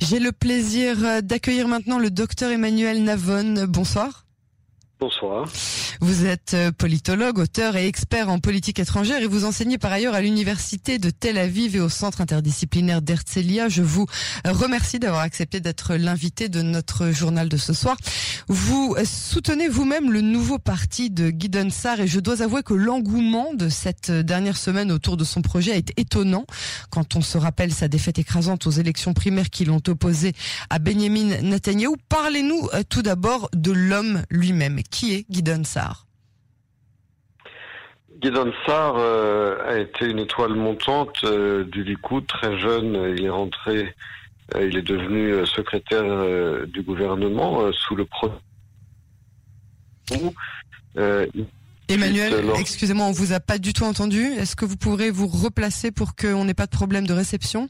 J'ai le plaisir d'accueillir maintenant le docteur Emmanuel Navon. Bonsoir. Bonsoir. Vous êtes euh, politologue, auteur et expert en politique étrangère et vous enseignez par ailleurs à l'université de Tel Aviv et au centre interdisciplinaire d'Herzliya. Je vous remercie d'avoir accepté d'être l'invité de notre journal de ce soir. Vous soutenez vous-même le nouveau parti de Guidon Sarr et je dois avouer que l'engouement de cette dernière semaine autour de son projet été étonnant quand on se rappelle sa défaite écrasante aux élections primaires qui l'ont opposé à Benjamin Netanyahu. Parlez-nous euh, tout d'abord de l'homme lui-même. Qui est Guidon Sarr? Guidon Sarr euh, a été une étoile montante euh, du Likoud, très jeune. Il est rentré, euh, il est devenu secrétaire du gouvernement sous le premier. Emmanuel, excusez-moi, on vous a pas du tout entendu. Est-ce que vous pourrez vous replacer pour qu'on n'ait pas de problème de réception?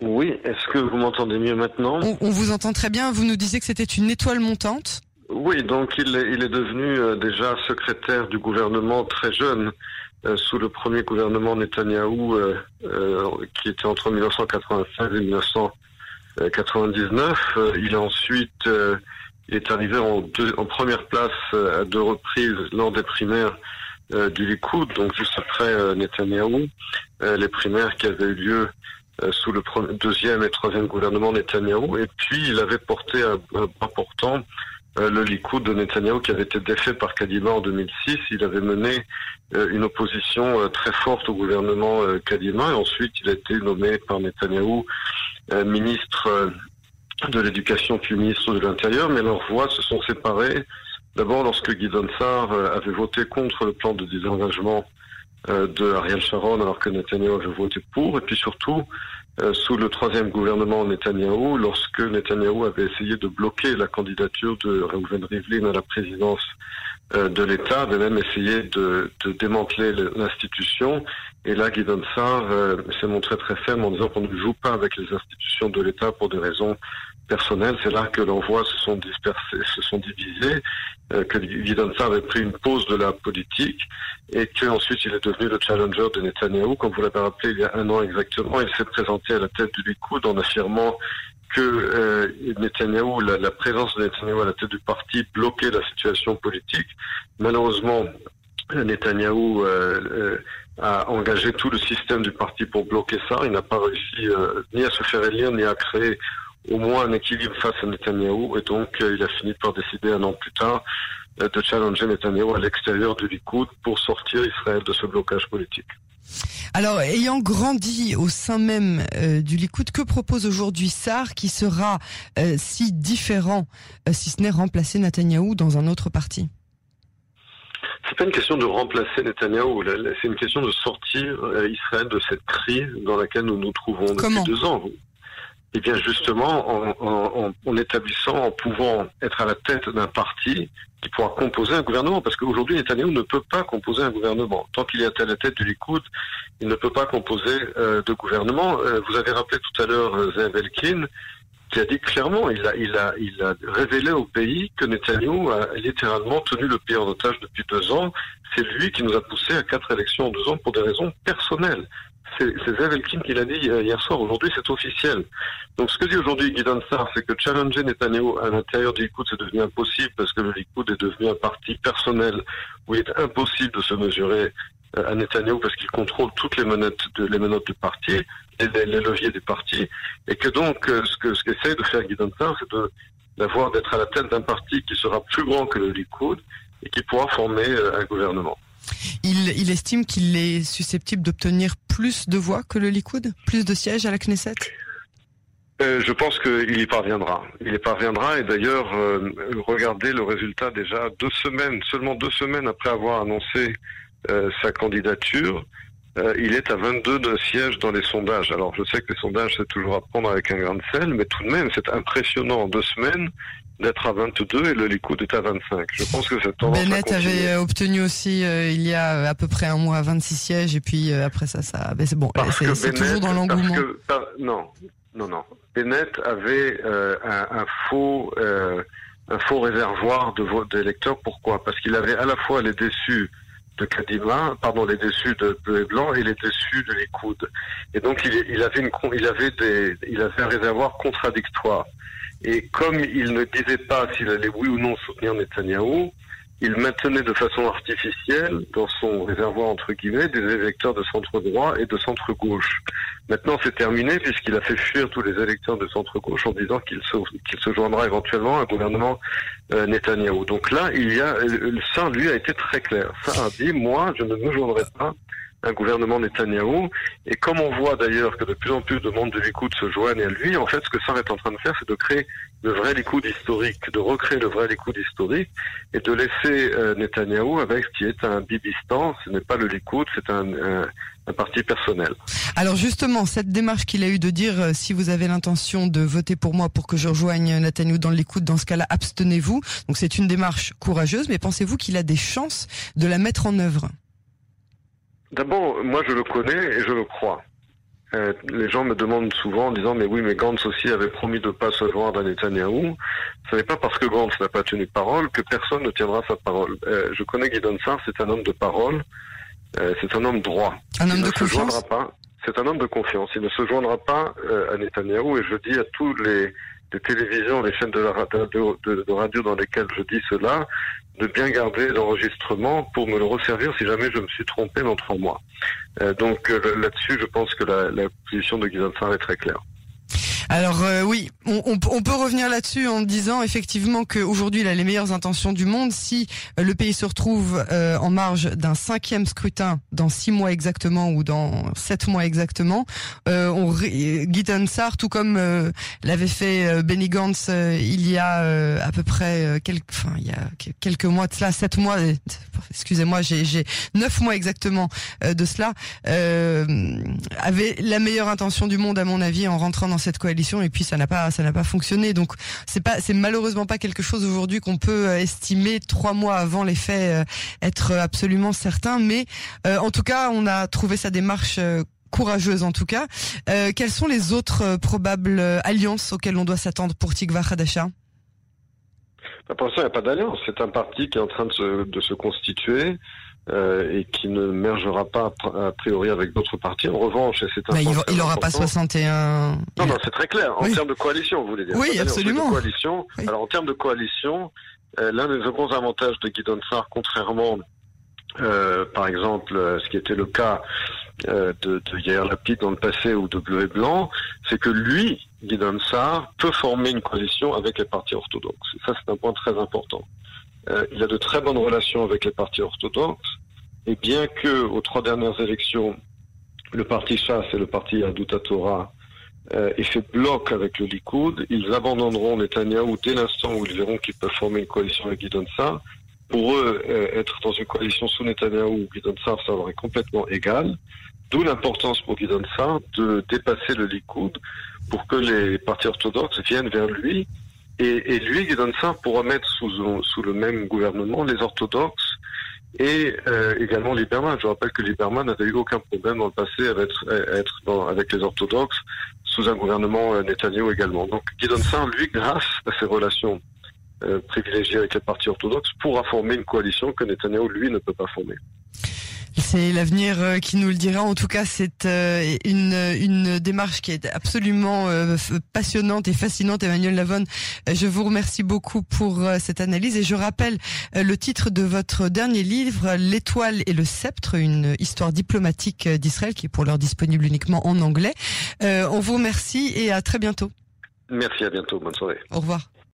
Oui, est-ce que vous m'entendez mieux maintenant? On vous entend très bien. Vous nous disiez que c'était une étoile montante. Oui, donc il est, devenu euh, déjà secrétaire du gouvernement très jeune, euh, sous le premier gouvernement Netanyahou, euh, qui était entre 1996 et 1999. il est ensuite il est arrivé en, deux, en première place à deux reprises lors des primaires du Likoud, donc juste après Netanyahou, les primaires qui avaient eu lieu sous le deuxième et troisième gouvernement Netanyahou. Et puis il avait porté un, un important euh, le Likoud de Netanyahu qui avait été défait par Kadima en 2006. Il avait mené euh, une opposition euh, très forte au gouvernement Kadima et ensuite il a été nommé par Netanyahu ministre de l'éducation puis ministre de l'Intérieur, mais leurs voix se sont séparées. D'abord lorsque Sarr avait voté contre le plan de désengagement de Ariel Sharon alors que Netanyahu avait voté pour, et puis surtout euh, sous le troisième gouvernement Netanyahou, lorsque Netanyahou avait essayé de bloquer la candidature de Reuven Rivlin à la présidence euh, de l'État, avait même essayé de, démanteler l'institution. Et là, Guy Sarr euh, s'est montré très ferme en disant qu'on ne joue pas avec les institutions de l'État pour des raisons personnelles. C'est là que l'envoi se sont dispersés, se sont divisés, euh, que Sarr avait pris une pause de la politique et qu'ensuite il est devenu le challenger de Netanyahou. Comme vous l'avez rappelé il y a un an exactement, il s'est présenté à la tête du Likoud en affirmant que euh, Netanyahou, la, présence de Netanyahou à la tête du parti bloquait la situation politique. Malheureusement, Netanyahou euh, euh, a engagé tout le système du parti pour bloquer ça. Il n'a pas réussi euh, ni à se faire élire, ni à créer au moins un équilibre face à Netanyahou. Et donc, il a fini par décider un an plus tard de challenger Netanyahou à l'extérieur du Likoud pour sortir Israël de ce blocage politique. Alors, ayant grandi au sein même euh, du Likoud, que propose aujourd'hui Sarr qui sera euh, si différent, euh, si ce n'est remplacer Netanyahou dans un autre parti? C'est pas une question de remplacer Netanyahou, c'est une question de sortir Israël de cette crise dans laquelle nous nous trouvons depuis deux ans. Eh bien, justement, en, établissant, en pouvant être à la tête d'un parti qui pourra composer un gouvernement. Parce qu'aujourd'hui, Netanyahu ne peut pas composer un gouvernement. Tant qu'il est à la tête de Likoud, il ne peut pas composer euh, de gouvernement. Euh, vous avez rappelé tout à l'heure euh, Zev Elkin, qui a dit clairement, il a, il, a, il a révélé au pays que Netanyahu a littéralement tenu le pays en otage depuis deux ans. C'est lui qui nous a poussé à quatre élections en deux ans pour des raisons personnelles c'est Zev Elkin qui l'a dit euh, hier soir. Aujourd'hui, c'est officiel. Donc, ce que dit aujourd'hui Guy Sarr, c'est que challenger Netanyahu à l'intérieur du Likoud, c'est devenu impossible parce que le Likoud est devenu un parti personnel où il est impossible de se mesurer euh, à Netanyahu parce qu'il contrôle toutes les menottes du parti, les, les, leviers du parti, et que donc, euh, ce que ce qu'essaie de faire Guy Sarr, c'est de d'avoir d'être à la tête d'un parti qui sera plus grand que le Likoud et qui pourra former un gouvernement. Il, estime qu'il est susceptible d'obtenir plus de voix que le Likoud, plus de sièges à la Knesset? Euh, je pense qu'il y parviendra. Il y parviendra et d'ailleurs, euh, regardez le résultat déjà deux semaines, seulement deux semaines après avoir annoncé euh, sa candidature, il est à 22 de sièges dans les sondages. Alors je sais que les sondages c'est toujours à prendre avec un grain de sel, mais tout de même c'est impressionnant en deux semaines d'être à 22 et le Likoud est à 25. Je pense que cette tendance Bennett avait euh, obtenu aussi euh, il y a euh, à peu près un mois 26 sièges et puis après ça, ça, c'est bon, c'est toujours dans l'engouement. Non, non, non. Bennett avait un, un, faux, un faux réservoir de d'électeurs. Pourquoi? Parce qu'il avait à la fois les déçus de Kadima, pardon, les dessus de bleu et blanc et les dessus de Likoud. Et donc il, il avait une, il avait des, il avait un réservoir contradictoire. Et comme il ne disait pas s'il allait oui ou non soutenir Netanyahou, il maintenait de façon artificielle dans son réservoir entre guillemets des électeurs de centre droit et de centre gauche. Maintenant, c'est terminé puisqu'il a fait fuir tous les électeurs de centre gauche en disant qu'il se, qu'il se joindra éventuellement à un gouvernement euh. Donc là, il y a ça, lui, a été très clair. Ça a dit, moi, je ne me joindrai pas un gouvernement Netanyahou. Et comme on voit d'ailleurs que de plus en plus de monde de Likoud se joignent à lui, en fait, ce que Sarr est en train de faire, c'est de créer le vrai Likoud historique, de recréer le vrai Likoud historique et de laisser euh, Netanyahou avec ce qui est un bibistan. Ce n'est pas le Likoud, c'est un, un, parti personnel. Alors justement, cette démarche qu'il a eu de dire euh, si vous avez l'intention de voter pour moi pour que je rejoigne Netanyahou dans le dans ce cas-là, abstenez-vous. Donc c'est une démarche courageuse, mais pensez-vous qu'il a des chances de la mettre en œuvre? D'abord, moi je le connais et je le crois. Euh, les gens me demandent souvent en disant mais oui mais Gantz aussi avait promis de ne pas se joindre à Netanyahou. Ce n'est pas parce que Gantz n'a pas tenu parole que personne ne tiendra sa parole. Euh, je connais Guy Donsar, c'est un homme de parole, euh, c'est un homme droit. Un homme Il de ne se confiance. joindra pas. C'est un homme de confiance. Il ne se joindra pas euh, à Netanyahou et je dis à tous les, les télévisions, les chaînes de, radio, de, de dans lesquelles je dis cela, de bien garder l'enregistrement pour me le resservir si jamais je me suis trompé dans trois mois. Euh, donc euh, là-dessus, je pense que la, la position de Guy Donsar est très claire. Alors euh, oui, on, on, on, peut revenir là-dessus en disant effectivement qu'aujourd'hui il a les meilleures intentions du monde. Si euh, le pays se retrouve euh, en marge d'un cinquième scrutin dans six mois exactement ou dans sept mois exactement, euh, on, Guy Sarr, tout comme euh, l'avait fait Benny Gantz il y a à peu près quelques, enfin il y a quelques mois de cela, sept mois, excusez-moi, j'ai neuf mois exactement de cela, avait la meilleure intention du monde à mon avis en rentrant dans cette coalition et puis ça n'a pas ça n'a pas fonctionné donc c'est pas malheureusement pas quelque chose aujourd'hui qu'on peut estimer trois mois avant les faits être absolument certain mais euh, en tout cas on a trouvé sa démarche courageuse en tout cas euh, quelles sont les autres probables alliances auxquelles on doit s'attendre pour Tikva Hadasha pour l'instant, il n'y a pas d'alliance. C'est un parti qui est en train de se constituer. Euh, et qui ne mergera pas a priori avec d'autres partis. En revanche, et c'est un il, il aura pas 61. Non, non, c'est très clair. En oui. termes de coalition, vous voulez dire. Oui, absolument. Coalition. Oui. Alors, en termes de coalition, euh, l'un des grands avantages de Guy Donsar, contrairement, euh, par exemple, ce qui était le cas de, de Yair Lapid dans le passé ou de Bleu et Blanc, c'est que lui, Guy Donsar, peut former une coalition avec les partis orthodoxes. Et ça, c'est un point très important. Euh, il a de très bonnes relations avec les partis orthodoxes. Et bien que aux trois dernières élections, le parti Chasse et le parti Aduta Torah euh, aient fait bloc avec le Likoud, ils abandonneront Netanyahou dès l'instant où ils verront qu'ils peuvent former une coalition avec Guidon. Pour eux, euh, être dans une coalition sous Netanyahou ou Guidon Sarr, ça leur est complètement égal. D'où l'importance pour Guidon de dépasser le Likoud pour que les partis orthodoxes viennent vers lui et, et lui, Guidon Sarr, pourra mettre sous, le même gouvernement les orthodoxes et euh, également Lieberman. Je rappelle que Lieberman n'avait eu aucun problème dans le passé à être, dans, avec les orthodoxes sous un gouvernement euh, Netanyahu également. Donc Guidon Sarr, lui, grâce à ses relations euh, privilégiées avec les partis orthodoxes, pourra former une coalition que Netanyahu, lui, ne peut pas former. C'est l'avenir qui nous le dira. En tout cas, c'est une, une démarche qui est absolument passionnante et fascinante. Emmanuel Lavonne, je vous remercie beaucoup pour cette analyse et je rappelle le titre de votre dernier livre, L'étoile et le sceptre, une histoire diplomatique d'Israël qui est pour l'heure disponible uniquement en anglais. On vous remercie et à très bientôt. Merci, à bientôt. Bonne soirée. Au revoir.